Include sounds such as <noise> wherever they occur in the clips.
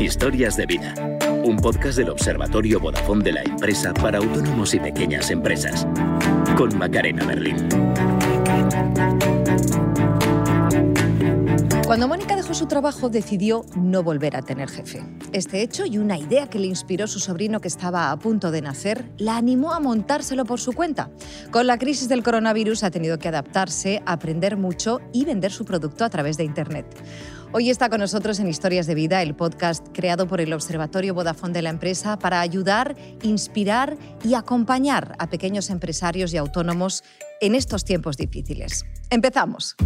Historias de vida. Un podcast del Observatorio Vodafone de la empresa para autónomos y pequeñas empresas. Con Macarena Berlín. Cuando Mónica dejó su trabajo decidió no volver a tener jefe. Este hecho y una idea que le inspiró su sobrino que estaba a punto de nacer la animó a montárselo por su cuenta. Con la crisis del coronavirus ha tenido que adaptarse, aprender mucho y vender su producto a través de Internet. Hoy está con nosotros en Historias de Vida, el podcast creado por el Observatorio Vodafone de la empresa para ayudar, inspirar y acompañar a pequeños empresarios y autónomos en estos tiempos difíciles. Empezamos.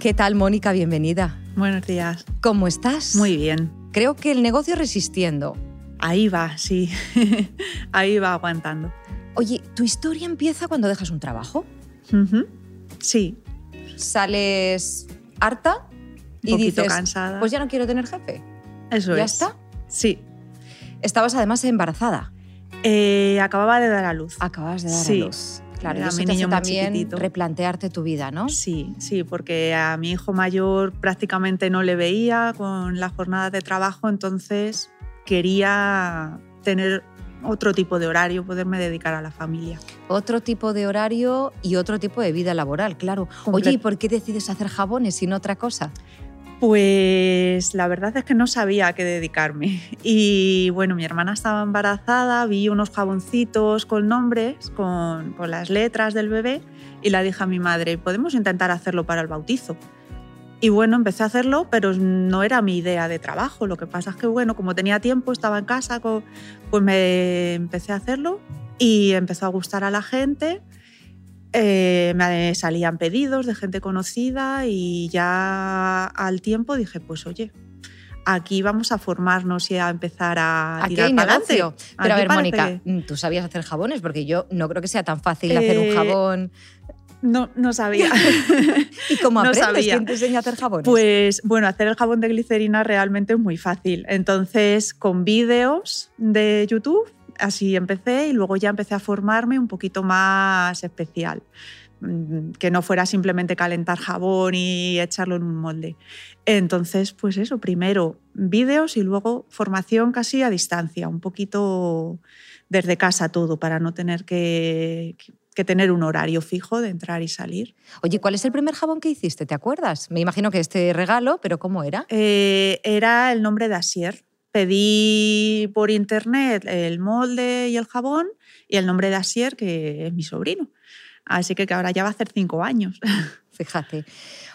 ¿Qué tal, Mónica? Bienvenida. Buenos días. ¿Cómo estás? Muy bien. Creo que el negocio resistiendo. Ahí va, sí. <laughs> Ahí va aguantando. Oye, ¿tu historia empieza cuando dejas un trabajo? Ujú. Sí, ¿Sales harta? Y Un poquito dices, cansada. pues ya no quiero tener jefe. eso ¿Ya es. está? Sí. Estabas además embarazada. Eh, acababa de dar a luz. Acabas de dar Sí. a luz. Claro, y Era eso mi te hace niño muy también chiquitito. replantearte tu vida, ¿no? Sí, sí, porque a mi hijo mayor prácticamente no le veía con las jornadas de trabajo, entonces quería tener otro tipo de horario, poderme dedicar a la familia. Otro tipo de horario y otro tipo de vida laboral, claro. Comple- Oye, ¿y por qué decides hacer jabones y no otra cosa? Pues la verdad es que no sabía a qué dedicarme. Y bueno, mi hermana estaba embarazada, vi unos jaboncitos con nombres, con, las letras del bebé, y la dije a mi madre, podemos intentar hacerlo para el bautizo. Y bueno, empecé a hacerlo, pero no era mi idea de trabajo. Lo que pasa es que, bueno, como tenía tiempo, estaba en casa, pues me empecé a hacerlo y empezó a gustar a la gente. Eh, me salían pedidos de gente conocida y ya al tiempo dije, pues oye, aquí vamos a formarnos y a empezar a Aquí tirar hay negocio. adelante. Pero a ver, Mónica, que- ¿tú sabías hacer jabones? Porque yo no creo que sea tan fácil hacer un Eh, jabón. No, no sabía. <laughs> ¿Y cómo no aprendes? sabía. ¿Quién te enseña a hacer jabones? Pues bueno, hacer el jabón de glicerina realmente es muy fácil. Entonces, con vídeos de YouTube, así empecé y luego ya empecé a formarme un poquito más especial. Mm, Que no fuera simplemente calentar jabón y echarlo en un molde. Entonces, pues eso, primero vídeos y luego formación casi a distancia, un poquito desde casa todo, para no tener que, que tener un horario fijo de entrar y salir. Oye, ¿cuál es el primer jabón que hiciste? ¿Te acuerdas? Me imagino que este regalo, pero ¿cómo era? Eh, era el nombre de Asier. Pedí por internet el molde y el jabón y el nombre de Asier, que es mi sobrino. Así que, que ahora ya va a hacer cinco años. <laughs> Fíjate.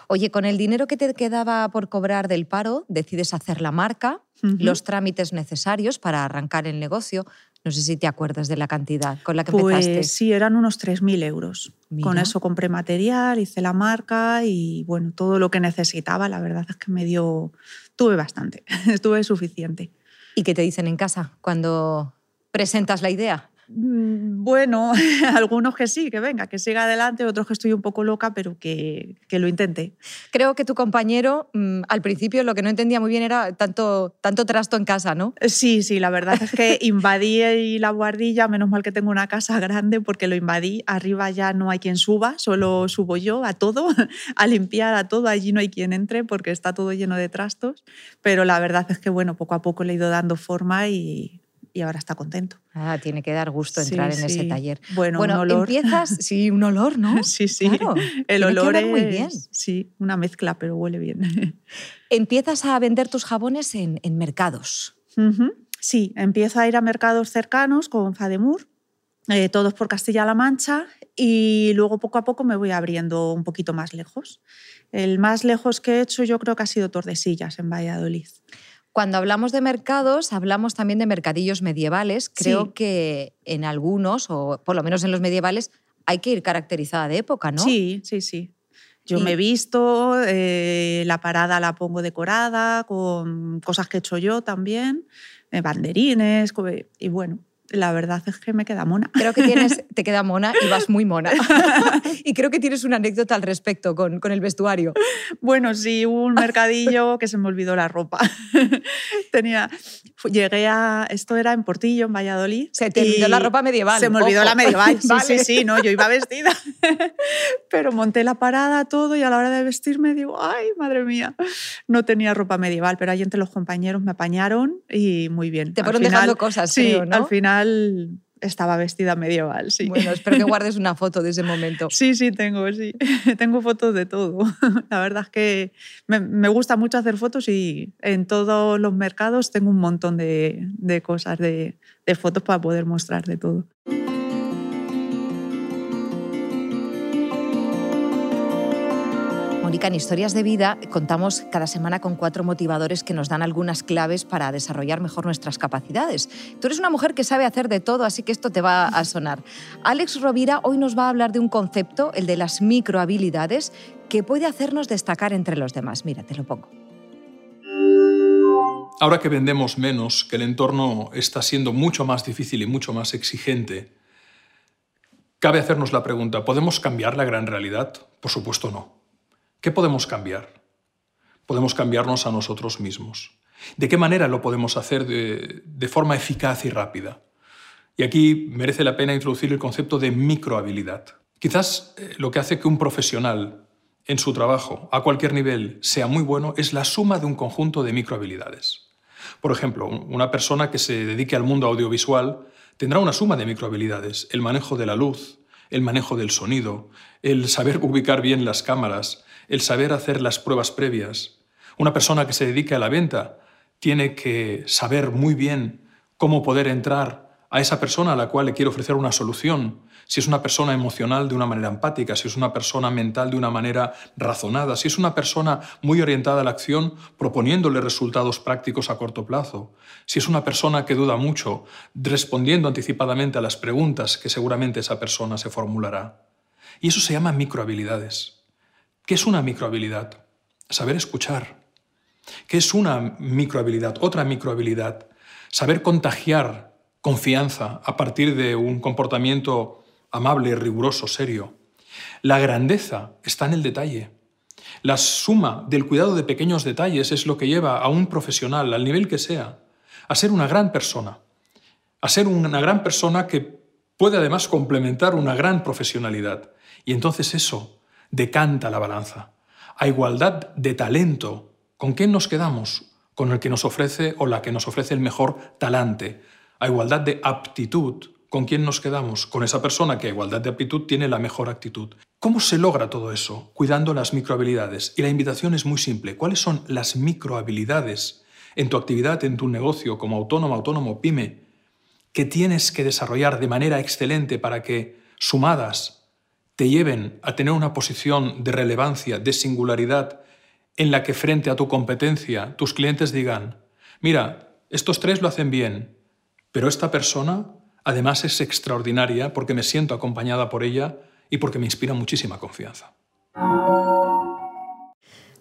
Oye, con el dinero que te quedaba por cobrar del paro, decides hacer la marca, los trámites necesarios para arrancar el negocio. No sé si te acuerdas de la cantidad con la que empezaste. Pues sí, eran unos 3.000 euros. Con Mira. eso compré material, hice la marca y bueno, todo lo que necesitaba, la verdad es que me dio, tuve bastante, <laughs> estuve suficiente. ¿Y qué te dicen en casa cuando presentas la idea? Mm, Bueno, <laughs> algunos que sí, que venga, que siga adelante, otros que estoy un poco loca, pero que, que lo intente. Creo que tu compañero mm, al principio lo que no entendía muy bien era tanto, tanto trasto en casa, ¿no? Sí, sí, la verdad es que <laughs> invadí la guardilla, menos mal que tengo una casa grande porque lo invadí, arriba ya no hay quien suba, solo subo yo a todo, <laughs> a limpiar a todo, allí no hay quien entre porque está todo lleno de trastos, pero la verdad es que bueno, poco a poco le he ido dando forma y, y ahora está contento. Ah, tiene que dar gusto Sí, entrar en ese taller. Bueno, un olor. empiezas, <laughs> sí, un olor, ¿no? <laughs> Sí, sí, Claro, el tiene olor es muy bien. sí, una mezcla, pero huele bien. <laughs> Empiezas a vender tus jabones en, en mercados. Sí, empiezo a ir a mercados cercanos con Fademur, eh, todos por Castilla-La Mancha, y luego poco a poco me voy abriendo un poquito más lejos. El más lejos que he hecho yo creo que ha sido Tordesillas, en Valladolid. Cuando hablamos de mercados, hablamos también de mercadillos medievales. Creo Sí. que en algunos, o por lo menos en los medievales, hay que ir caracterizada de época, ¿no? Sí, sí, sí. Yo Y- me he visto, eh, la parada la pongo decorada con cosas que he hecho yo también, eh, banderines, y bueno, la verdad es que me queda mona. Creo que tienes, <laughs> te queda mona y vas muy mona. <laughs> y creo que tienes una anécdota al respecto con, con el vestuario. Bueno, sí, hubo un mercadillo <laughs> que se me olvidó la ropa. Tenía, llegué a, esto era en Portillo, en Valladolid. Se te olvidó la ropa medieval. Se me olvidó la medieval, sí, sí, sí, no, yo iba vestida. Pero monté la parada, todo, y a la hora de vestirme digo, ay, madre mía, no tenía ropa medieval, pero ahí entre los compañeros me apañaron y muy bien. Te fueron dejando cosas, sí, creo, ¿no? al final estaba vestida medieval, sí. Bueno, espero que guardes una foto de ese momento. Sí, sí, tengo, sí. <laughs> tengo fotos de todo. <laughs> La verdad es que me, me, gusta mucho hacer fotos y en todos los mercados tengo un montón de, de cosas, de, de fotos para poder mostrar de todo. En Historias de Vida contamos cada semana con cuatro motivadores que nos dan algunas claves para desarrollar mejor nuestras capacidades. Tú eres una mujer que sabe hacer de todo, así que esto te va a sonar. Alex Rovira hoy nos va a hablar de un concepto, el de las microhabilidades, que puede hacernos destacar entre los demás. Mira, te lo pongo. Ahora que vendemos menos, que el entorno está siendo mucho más difícil y mucho más exigente, cabe hacernos la pregunta, ¿podemos cambiar la gran realidad? Por supuesto no. ¿Qué podemos cambiar? Podemos cambiarnos a nosotros mismos. ¿De qué manera lo podemos hacer de, forma eficaz y rápida? Y aquí merece la pena introducir el concepto de microhabilidad. Quizás eh, lo que hace que un profesional en su trabajo, a cualquier nivel, sea muy bueno es la suma de un conjunto de microhabilidades. Por ejemplo, una persona que se dedique al mundo audiovisual tendrá una suma de microhabilidades, el manejo de la luz, el manejo del sonido, el saber <laughs> ubicar bien las cámaras, el saber hacer las pruebas previas. Una persona que se dedique a la venta tiene que saber muy bien cómo poder entrar a esa persona a la cual le quiere ofrecer una solución. Si es una persona emocional de una manera empática, si es una persona mental de una manera razonada, si es una persona muy orientada a la acción proponiéndole resultados prácticos a corto plazo, si es una persona que duda mucho respondiendo anticipadamente a las preguntas que seguramente esa persona se formulará. Y eso se llama microhabilidades. ¿Qué es una microhabilidad? Saber escuchar. ¿Qué es una microhabilidad? Otra microhabilidad. Saber contagiar confianza a partir de un comportamiento amable, riguroso, serio. La grandeza está en el detalle. La suma del cuidado de pequeños detalles es lo que lleva a un profesional, al nivel que sea, a ser una gran persona. A ser una gran persona que puede además complementar una gran profesionalidad. Y entonces eso decanta la balanza. A igualdad de talento, ¿con quién nos quedamos? Con el que nos ofrece o la que nos ofrece el mejor talante. A igualdad de aptitud, ¿con quién nos quedamos? Con esa persona que a igualdad de aptitud tiene la mejor actitud. ¿Cómo se logra todo eso? Cuidando las microhabilidades. Y la invitación es muy simple. ¿Cuáles son las microhabilidades en tu actividad, en tu negocio, como autónomo, autónomo, pyme, que tienes que desarrollar de manera excelente para que, sumadas, te lleven a tener una posición de relevancia, de singularidad, en la que frente a tu competencia tus clientes digan, mira, estos tres lo hacen bien, pero esta persona además es extraordinaria porque me siento acompañada por ella y porque me inspira muchísima confianza.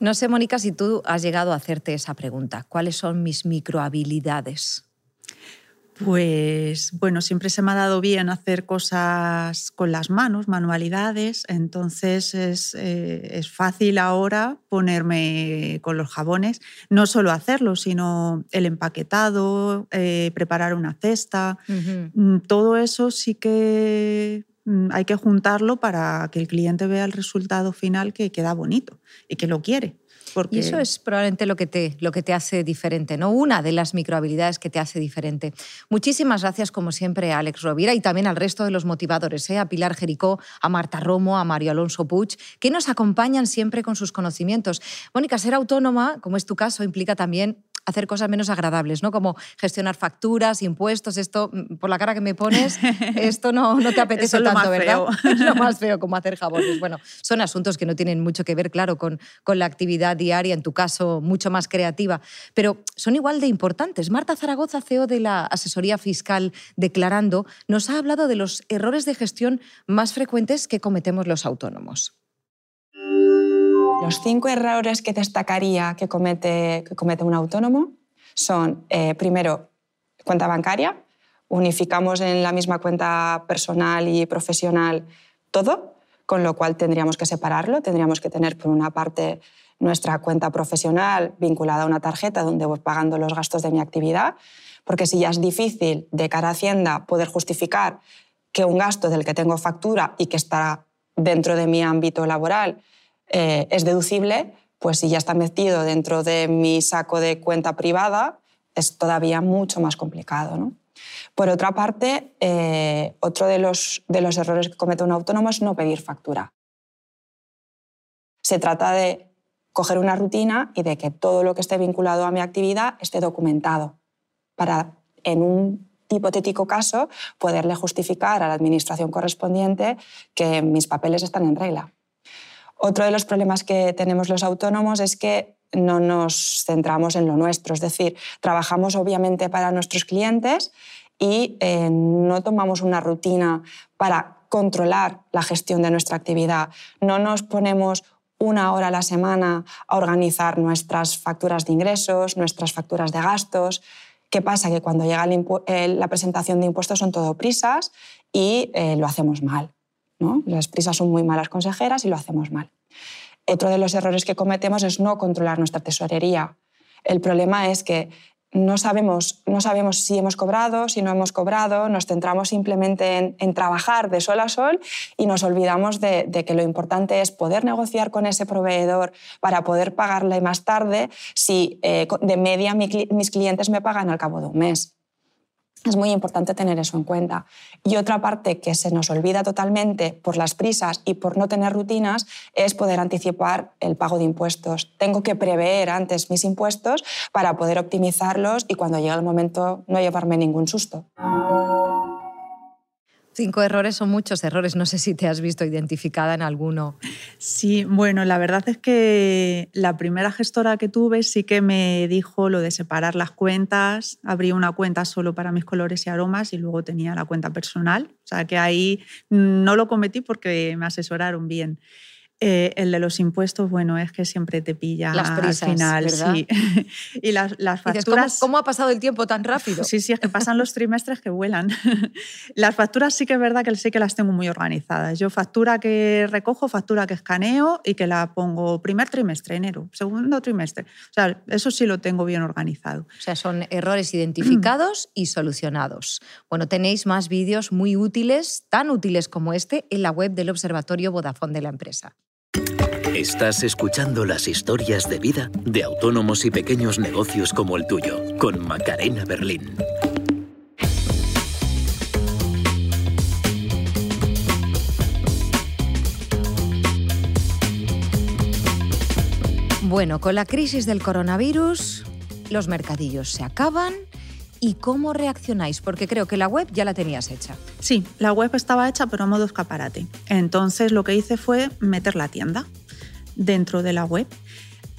No sé, Mónica, si tú has llegado a hacerte esa pregunta. ¿Cuáles son mis microhabilidades? Pues bueno, siempre se me ha dado bien hacer cosas con las manos, manualidades, entonces es, eh, es, fácil ahora ponerme con los jabones, no solo hacerlo, sino el empaquetado, eh, preparar una cesta, uh -huh. todo eso sí que mm, hay que juntarlo para que el cliente vea el resultado final que queda bonito y que lo quiere. Y eso es probablemente lo que, te, lo que te hace diferente, ¿no? Una de las microhabilidades que te hace diferente. Muchísimas gracias, como siempre, a Alex Rovira y también al resto de los motivadores, ¿eh? a Pilar Jericó, a Marta Romo, a Mario Alonso Puig, que nos acompañan siempre con sus conocimientos. Mónica, ser autónoma, como es tu caso, implica también hacer cosas menos agradables, ¿no? Como gestionar facturas, impuestos, esto, mm, por la cara que me pones, <laughs> esto no, no te apetece tanto, ¿verdad? <laughs> Es lo más feo como hacer jabones. Bueno, son asuntos que no tienen mucho que ver, claro, con, con la actividad diaria, en tu caso, mucho más creativa, pero son igual de importantes. Marta Zaragoza, CEO de la asesoría fiscal Declarando, nos ha hablado de los errores de gestión más frecuentes que cometemos los autónomos. Los cinco errores que destacaría que comete, un autónomo son, eh, primero, cuenta bancaria. unificamos en la misma cuenta personal y profesional todo, con lo cual tendríamos que separarlo, tendríamos que tener por una parte nuestra cuenta profesional vinculada a una tarjeta donde voy pagando los gastos de mi actividad, porque si ya es difícil de cara a Hacienda poder justificar que un gasto del que tengo factura y que está dentro de mi ámbito laboral eh, es deducible, pues si ya está metido dentro de mi saco de cuenta privada, es todavía mucho más complicado. ¿no? Por otra parte, eh, otro de los, de los errores que comete un autónomo es no pedir factura. Se trata de coger una rutina y de que todo lo que esté vinculado a mi actividad esté documentado para, en un hipotético caso, poderle justificar a la administración correspondiente que mis papeles están en regla. Otro de los problemas que tenemos los autónomos es que no nos centramos en lo nuestro, es decir, trabajamos obviamente para nuestros clientes y eh, no tomamos una rutina para controlar la gestión de nuestra actividad. No nos ponemos una hora a la semana a organizar nuestras facturas de ingresos, nuestras facturas de gastos. ¿Qué pasa? Que cuando llega la presentación de impuestos son todo prisas y eh, lo hacemos mal. Las prisas son muy malas consejeras y lo hacemos mal. Otro de los errores que cometemos es no controlar nuestra tesorería. El problema es que no sabemos, no sabemos si hemos cobrado, si no hemos cobrado, nos centramos simplemente en, trabajar de sol a sol y nos olvidamos de, que lo importante es poder negociar con ese proveedor para poder pagarle más tarde si eh, de media mis clientes me pagan al cabo de un mes. Es muy importante tener eso en cuenta. Y otra parte que se nos olvida totalmente por las prisas y por no tener rutinas es poder anticipar el pago de impuestos. Tengo que prever antes mis impuestos para poder optimizarlos y cuando llegue el momento no llevarme ningún susto. Cinco errores son muchos errores. No sé si te has visto identificada en alguno. Sí, bueno, la verdad es que la primera gestora que tuve sí que me dijo lo de separar las cuentas. Abrí una cuenta solo para mis colores y aromas y luego tenía la cuenta personal. O sea que ahí no lo cometí porque me asesoraron bien. Eh, el de los impuestos, bueno, es que siempre te pilla las prisas, al final, ¿verdad? sí. <laughs> y las, las facturas... ¿cómo, ha pasado el tiempo tan rápido? Sí, sí, es que pasan los trimestres que vuelan. <laughs> las facturas sí que es verdad que sí que las tengo muy organizadas. Yo factura que recojo, factura que escaneo y que la pongo primer trimestre, enero, segundo trimestre. O sea, eso sí lo tengo bien organizado. O sea, son errores identificados y solucionados. Bueno, tenéis más vídeos muy útiles, tan útiles como este, en la web del Observatorio Vodafone de la empresa. Estás escuchando las historias de vida de autónomos y pequeños negocios como el tuyo, con Macarena Berlín. Bueno, con la crisis del coronavirus, los mercadillos se acaban. ¿Y cómo reaccionáis? Porque creo que la web ya la tenías hecha. Sí, la web estaba hecha, pero a modo escaparate. Entonces lo que hice fue meter la tienda dentro de la web.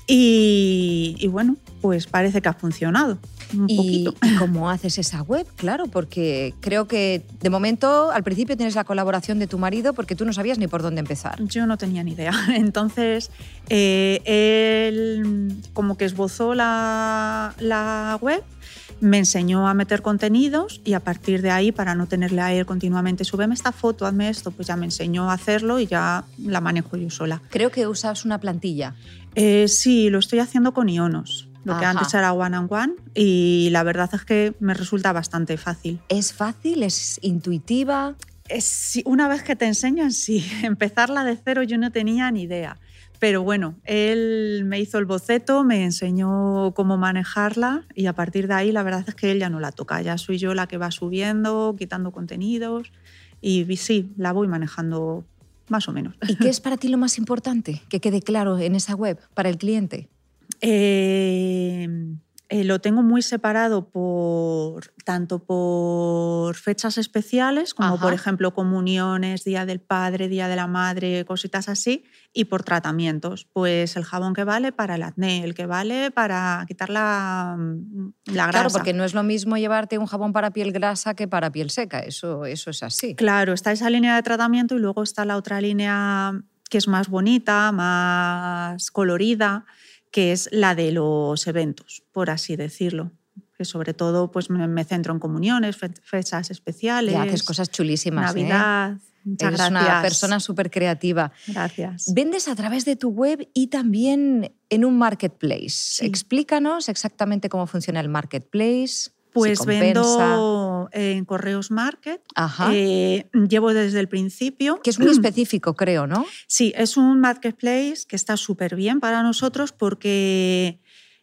Y, bueno, pues parece que ha funcionado. Un ¿Y, poquito. ¿Y cómo haces esa web? Claro, porque creo que de momento al principio tienes la colaboración de tu marido porque tú no sabías ni por dónde empezar. Yo no tenía ni idea. <laughs> Entonces, eh, él como que esbozó la, la web me enseñó a meter contenidos y a partir de ahí, para no tenerle a él continuamente, súbeme esta foto, hazme esto, pues ya me enseñó a hacerlo y ya la manejo yo sola. Creo que usas una plantilla. Eh, sí, lo estoy haciendo con Ionos, lo que antes era One and One y la verdad es que me resulta bastante fácil. ¿Es fácil? ¿Es intuitiva? Es- sí, una vez que te enseñan, sí. <laughs> Empezarla de cero yo no tenía ni idea. Pero bueno, él me hizo el boceto, me enseñó cómo manejarla y a partir de ahí la verdad es que él ya no la toca, ya soy yo la que va subiendo, quitando contenidos y sí, la voy manejando más o menos. ¿Y qué es para ti lo más importante que quede claro en esa web para el cliente? <laughs> Eh, eh, lo tengo muy separado por tanto por fechas especiales, como Ajá. por ejemplo comuniones, Día del Padre, Día de la Madre, cositas así, y por tratamientos. Pues el jabón que vale para el acné, el que vale para quitar la, la grasa. Claro, porque no es lo mismo llevarte un jabón para piel grasa que para piel seca. Eso, eso es así. Claro, está esa línea de tratamiento y luego está la otra línea que es más bonita, más colorida, que es la de los eventos, por así decirlo. que sobre todo pues me, centro en comuniones, fe- fechas especiales. Ya haces cosas chulísimas. ¿eh? Navidad. Muchas Eres gracias. una persona súper creativa. Gracias. Vendes a través de tu web y también en un marketplace. Sí. Explícanos exactamente cómo funciona el marketplace. Pues vendo en Correos Market. Ajá. Eh, llevo desde el principio. que es muy <clears throat> específico, creo, ¿no? Sí, es un marketplace que está súper bien para nosotros porque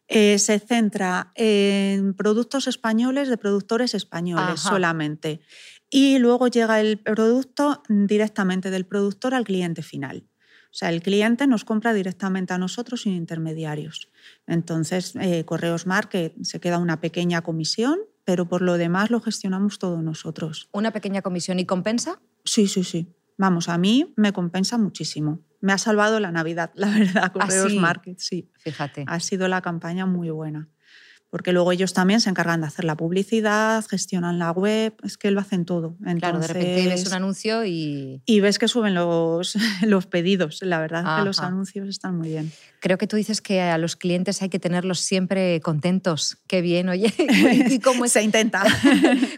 eh, se centra en productos españoles de productores españoles Ajá. solamente. Y luego llega el producto directamente del productor al cliente final. O sea, el cliente nos compra directamente a nosotros sin intermediarios. Entonces, eh, Correos Market se queda una pequeña comisión, pero por lo demás lo gestionamos todos nosotros. Una pequeña comisión y compensa. Sí, sí, sí. Vamos, a mí me compensa muchísimo. Me ha salvado la Navidad, <laughs> la verdad, Correos sí? Market, sí. Fíjate. Ha sido la campaña muy buena. Porque luego ellos también se encargan de hacer la publicidad, gestionan la web, es que lo hacen todo. Claro, de repente ves Entonces- un anuncio y Y ves que suben los, <laughs> los pedidos. La verdad es que los Ajá. anuncios están muy bien. creo que tú dices que a los clientes hay que tenerlos siempre contentos. Qué bien, oye. <laughs> ¿Y <laughs> cómo es? Se intenta.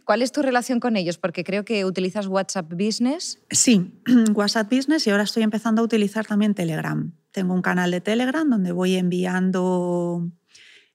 ¿Cuál es tu relación con ellos? Porque creo que utilizas WhatsApp Business. Sí, <clears throat> WhatsApp Business y ahora estoy empezando a utilizar también Telegram. Tengo un canal de Telegram donde voy enviando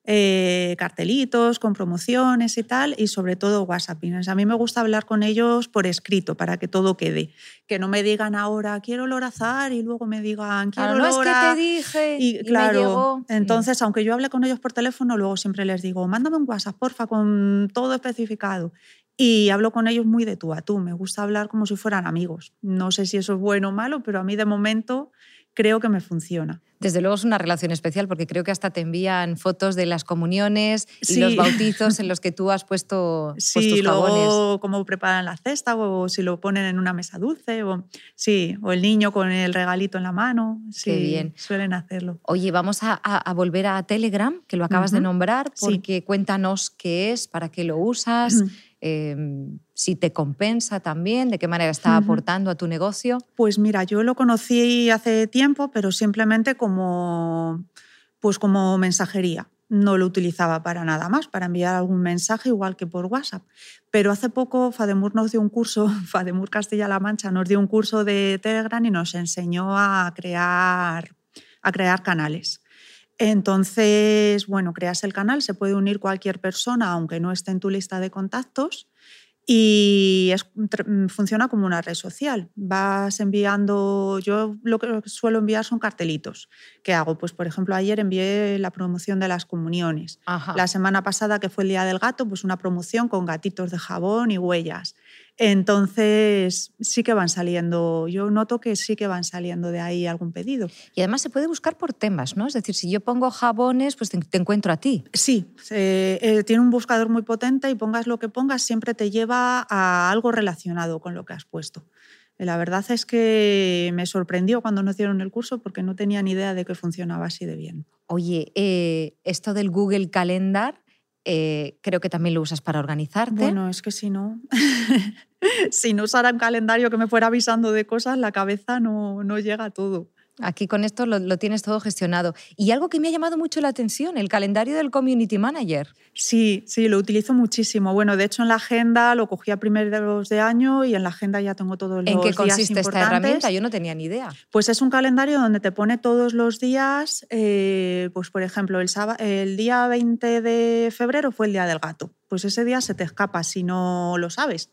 eh, cartelitos con promociones y tal, y sobre todo WhatsApp. A mí me gusta hablar con ellos por escrito para que todo quede. Que no me digan ahora quiero lorazar y luego me digan quiero Claro, no es que lora". te dije y, Y me claro, llegó. entonces, aunque yo hable con ellos por teléfono, luego siempre les digo, mándame un WhatsApp, porfa, con todo especificado. Y hablo con ellos muy de tú a tú. Me gusta hablar como si fueran amigos. No sé si eso es bueno o malo, pero a mí de momento creo que me funciona. Desde luego es una relación especial porque creo que hasta te envían fotos de las comuniones y los bautizos en <laughs> los que tú has puesto pues, Sí, tus jabones. luego cómo preparan la cesta o si lo ponen en una mesa dulce o sí, o el niño con el regalito en la mano. Sí, Qué bien. suelen hacerlo. Oye, vamos a, a- a volver a Telegram, que lo acabas de nombrar, Sí. porque cuéntanos qué es, para qué lo usas, eh, <clears throat> si te compensa también, de qué manera está aportando a tu negocio. Pues mira, yo lo conocí hace tiempo, pero simplemente como, pues como mensajería. No lo utilizaba para nada más, para enviar algún mensaje igual que por WhatsApp. Pero hace poco Fademur nos dio un curso, <laughs> Fademur Castilla-La Mancha nos dio un curso de Telegram y nos enseñó a crear, a crear canales. Entonces, bueno, creas el canal, se puede unir cualquier persona, aunque no esté en tu lista de contactos, y es- tr- funciona como una red social. Vas enviando, yo lo que suelo enviar son cartelitos. ¿Qué hago? Pues, por ejemplo, ayer envié la promoción de las comuniones. Ajá. La semana pasada, que fue el Día del Gato, pues una promoción con gatitos de jabón y huellas. Entonces, sí que van saliendo, yo noto que sí que van saliendo de ahí algún pedido. Y además se puede buscar por temas, ¿no? Es decir, si yo pongo jabones, pues te, encuentro a ti. Sí, eh, eh, tiene un buscador muy potente y pongas lo que pongas, siempre te lleva a algo relacionado con lo que has puesto. Eh, La verdad es que me sorprendió cuando nos dieron el curso porque no tenía ni idea de que funcionaba así de bien. Oye, eh, esto del Google Calendar, creo que también lo usas para organizarte. Bueno, es que si no, <laughs> <laughs> si no usara un calendario que me fuera avisando de cosas, la cabeza no, no llega a todo. Aquí con esto lo, lo tienes todo gestionado. Y algo que me ha llamado mucho la atención, el calendario del Community Manager. Sí, sí, lo utilizo muchísimo. Bueno, de hecho en la agenda lo cogí a primeros de año y en la agenda ya tengo todos los ¿En qué días consiste esta herramienta? Yo no tenía ni idea. Pues es un calendario donde te pone todos los días, eh, pues por ejemplo, el, el día 20 de febrero fue el Día del Gato. Pues ese día se te escapa si no lo sabes.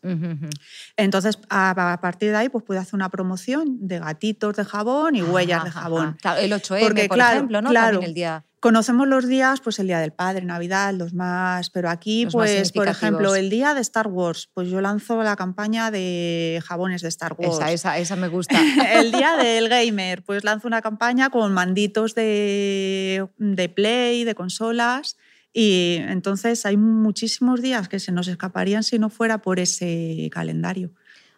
Entonces, a, a partir de ahí, pues puedes hacer una promoción de gatitos de jabón y huellas de Ajá, jabón. ajá. Claro, el 8M, Porque, por claro, ejemplo, ¿no? claro. También el día. Conocemos los días, pues el Día del Padre, Navidad, los más, pero aquí, Los pues, por ejemplo, el Día de Star Wars, pues yo lanzo la campaña de jabones de Star Wars. Esa, esa, esa me gusta. <laughs> El día <laughs> del gamer, pues lanzo una campaña con manditos de, de Play, de consolas. Y entonces hay muchísimos días que se nos escaparían si no fuera por ese calendario.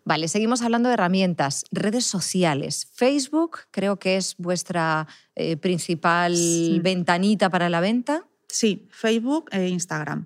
Vale, seguimos hablando de herramientas. Redes sociales. Facebook creo que es vuestra eh, principal Sí. ventanita para la venta. Sí, Facebook e Instagram.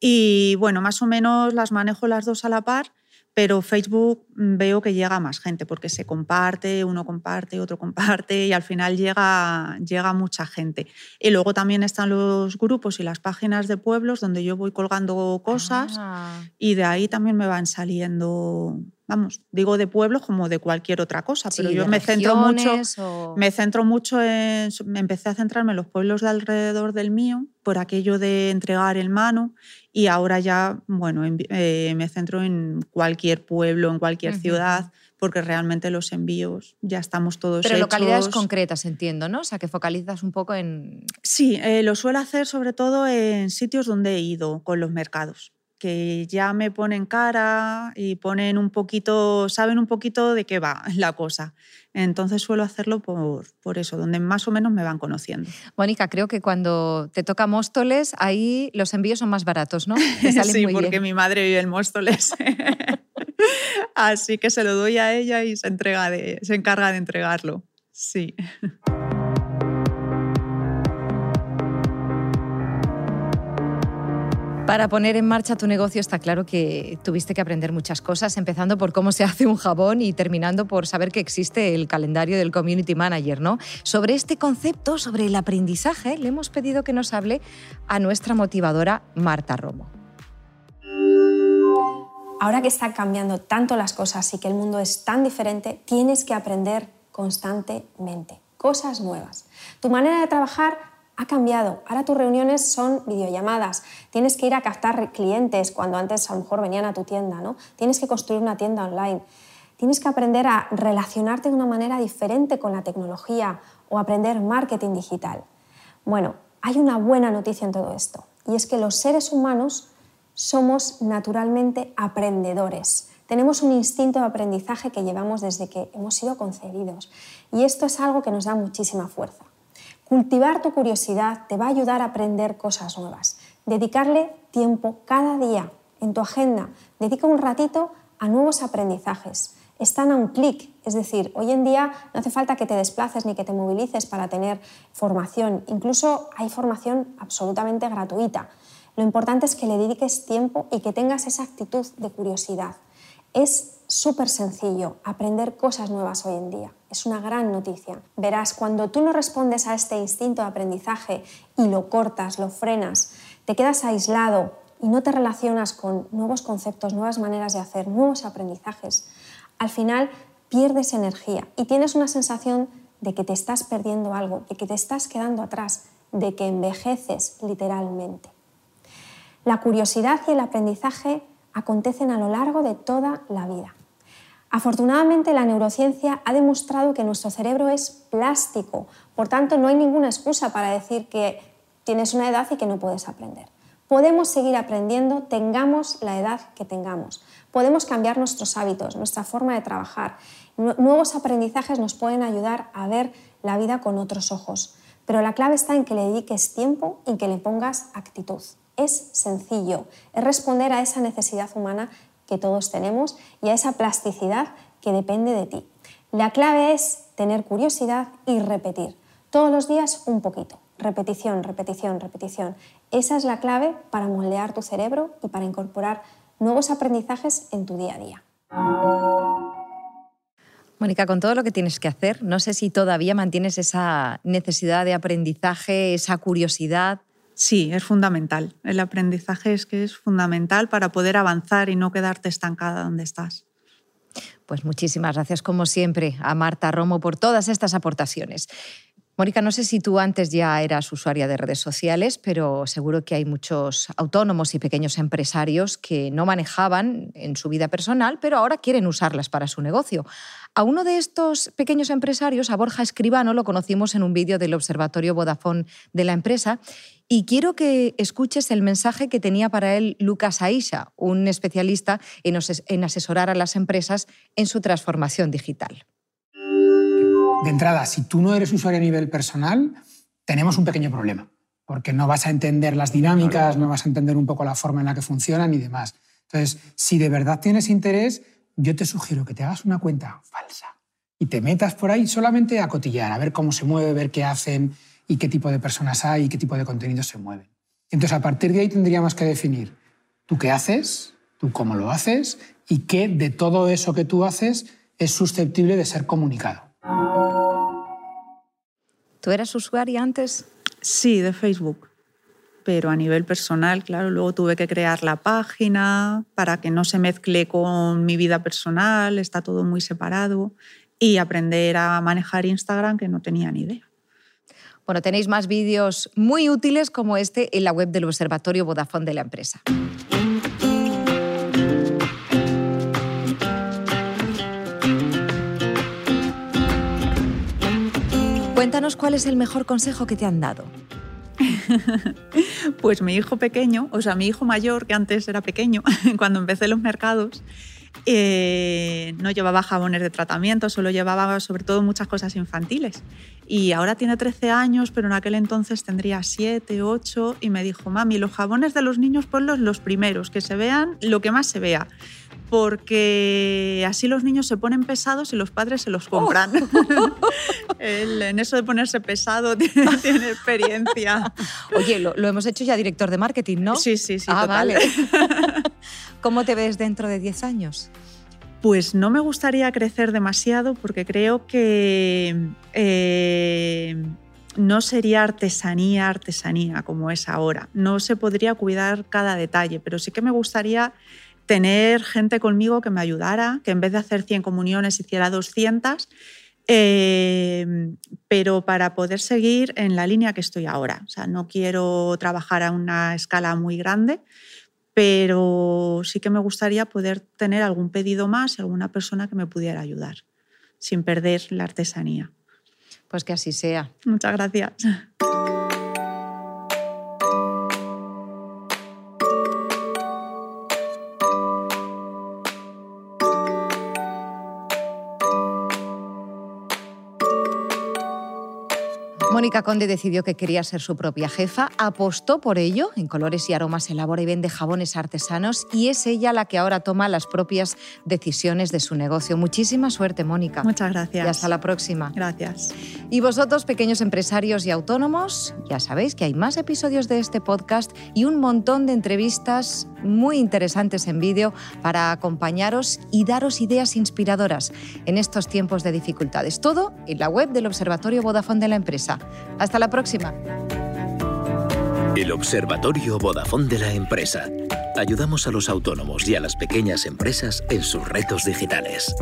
Y bueno, más o menos las manejo las dos a la par, pero Facebook mm, veo que llega a más gente porque se comparte, uno comparte, otro comparte y al final llega, llega mucha gente. Y luego también están los grupos y las páginas de pueblos donde yo voy colgando cosas Ah. y de ahí también me van saliendo, vamos, digo de pueblos como de cualquier otra cosa, pero yo me centro mucho o- me centro mucho en. Me empecé a centrarme en los pueblos de alrededor del mío, por aquello de entregar el mano, y ahora ya, bueno, eh, me centro en cualquier pueblo, en cualquier Ujú. ciudad, porque realmente los envíos ya estamos todos Pero localidades hechos. concretas, entiendo, ¿no? O sea, que focalizas un poco en... Sí, eh, lo suelo hacer sobre todo en sitios donde he ido con los mercados, que ya me ponen cara y ponen un poquito, saben un poquito de qué va <laughs> la cosa. Entonces suelo hacerlo por, por eso, donde más o menos me van conociendo. Mónica, creo que cuando te toca Móstoles, ahí los envíos son más baratos, ¿no? Te <laughs> salen sí, muy porque bien. mi madre vive en Móstoles. <laughs> Así que se lo doy a ella y se, entrega de, se encarga de entregarlo. Sí. Para poner en marcha tu negocio está claro que tuviste que aprender muchas cosas, empezando por cómo se hace un jabón y terminando por saber que existe el calendario del Community Manager, ¿no? Sobre este concepto, sobre el aprendizaje, le hemos pedido que nos hable a nuestra motivadora Marta Romo. Ahora que están cambiando tanto las cosas y que el mundo es tan diferente, tienes que aprender constantemente cosas nuevas. Tu manera de trabajar ha cambiado. Ahora tus reuniones son videollamadas. Tienes que ir a captar clientes cuando antes a lo mejor venían a tu tienda, ¿no? Tienes que construir una tienda online. Tienes que aprender a relacionarte de una manera diferente con la tecnología o aprender marketing digital. Bueno, hay una buena noticia en todo esto y es que los seres humanos somos naturalmente aprendedores. Tenemos un instinto de aprendizaje que llevamos desde que hemos sido concebidos y esto es algo que nos da muchísima fuerza. Cultivar tu curiosidad te va a ayudar a aprender cosas nuevas. Dedicarle tiempo cada día en tu agenda. Dedica un ratito a nuevos aprendizajes. Están a un clic, es decir, hoy en día no hace falta que te desplaces ni que te movilices para tener formación. Incluso hay formación absolutamente gratuita. Lo importante es que le dediques tiempo y que tengas esa actitud de curiosidad. Es súper sencillo aprender cosas nuevas hoy en día. Es una gran noticia. Verás, cuando tú no respondes a este instinto de aprendizaje y lo cortas, lo frenas, te quedas aislado y no te relacionas con nuevos conceptos, nuevas maneras de hacer, nuevos aprendizajes, al final pierdes energía y tienes una sensación de que te estás perdiendo algo, de que te estás quedando atrás, de que envejeces literalmente. La curiosidad y el aprendizaje acontecen a lo largo de toda la vida. Afortunadamente, la neurociencia ha demostrado que nuestro cerebro es plástico, por tanto, no hay ninguna excusa para decir que tienes una edad y que no puedes aprender. Podemos seguir aprendiendo, tengamos la edad que tengamos. Podemos cambiar nuestros hábitos, nuestra forma de trabajar. Nuevos aprendizajes nos pueden ayudar a ver la vida con otros ojos. Pero la clave está en que le dediques tiempo y que le pongas actitud. Es sencillo, es responder a esa necesidad humana que todos tenemos y a esa plasticidad que depende de ti. La clave es tener curiosidad y repetir. Todos los días un poquito. Repetición, repetición, repetición. Esa es la clave para moldear tu cerebro y para incorporar nuevos aprendizajes en tu día a día. Mónica, con todo lo que tienes que hacer, no sé si todavía mantienes esa necesidad de aprendizaje, esa curiosidad. Sí, es fundamental. El aprendizaje es que es fundamental para poder avanzar y no quedarte estancada donde estás. Pues muchísimas gracias, como siempre, a Marta Romo por todas estas aportaciones. Mónica, no sé si tú antes ya eras usuaria de redes sociales, pero seguro que hay muchos autónomos y pequeños empresarios que no manejaban en su vida personal, pero ahora quieren usarlas para su negocio. A uno de estos pequeños empresarios, a Borja Escribano, lo conocimos en un vídeo del Observatorio Vodafone de la empresa y quiero que escuches el mensaje que tenía para él Lucas Aisha, un especialista en asesorar a las empresas en su transformación digital. De entrada, si tú no eres usuario a nivel personal, tenemos un pequeño problema, porque no vas a entender las dinámicas, no vas a entender un poco la forma en la que funcionan y demás. Entonces, si de verdad tienes interés, yo te sugiero que te hagas una cuenta falsa y te metas por ahí solamente a cotillar, a ver cómo se mueve, ver qué hacen y qué tipo de personas hay y qué tipo de contenidos se mueven. Entonces, a partir de ahí tendríamos que definir tú qué haces, tú cómo lo haces y qué de todo eso que tú haces es susceptible de ser comunicado. ¿Tú eras usuaria antes? Sí, de Facebook. Pero a nivel personal, claro, luego tuve que crear la página para que no se mezcle con mi vida personal, está todo muy separado, y aprender a manejar Instagram que no tenía ni idea. Bueno, tenéis más vídeos muy útiles como este en la web del Observatorio Vodafone de la empresa. Cuéntanos cuál es el mejor consejo que te han dado. <laughs> pues mi hijo pequeño, o sea, mi hijo mayor, que antes era pequeño, <laughs> cuando empecé los mercados, eh, no llevaba jabones de tratamiento, solo llevaba sobre todo muchas cosas infantiles. Y ahora tiene 13 años, pero en aquel entonces tendría 7, 8 y me dijo, mami, los jabones de los niños ponlos los primeros, que se vean lo que más se vea porque así los niños se ponen pesados y los padres se los compran. <laughs> Oh. en eso de ponerse pesado <laughs> tiene, experiencia. Oye, lo, hemos hecho ya director de marketing, ¿no? Sí, sí, sí. Ah, vale. <laughs> ¿Cómo te ves dentro de 10 años? Pues no me gustaría crecer demasiado porque creo que eh, no sería artesanía, artesanía como es ahora. No se podría cuidar cada detalle, pero sí que me gustaría tener gente conmigo que me ayudara, que en vez de hacer 100 comuniones hiciera 200, em, pero para poder seguir en la línea que estoy ahora. O sea, no quiero trabajar a una escala muy grande, pero sí que me gustaría poder tener algún pedido más, alguna persona que me pudiera ayudar, sin perder la artesanía. Pues que así sea. Muchas gracias. Mónica Conde decidió que quería ser su propia jefa, apostó por ello, en colores y aromas elabora y vende jabones artesanos y es ella la que ahora toma las propias decisiones de su negocio. Muchísima suerte, Mónica. Muchas gracias. Y hasta la próxima. Gracias. Y vosotros, pequeños empresarios y autónomos, ya sabéis que hay más episodios de este podcast y un montón de entrevistas muy interesantes en vídeo para acompañaros y daros ideas inspiradoras en estos tiempos de dificultades. Todo en la web del Observatorio Vodafone de la empresa. Hasta la próxima. El Observatorio Vodafone de la empresa. Ayudamos a los autónomos y a las pequeñas empresas en sus retos digitales.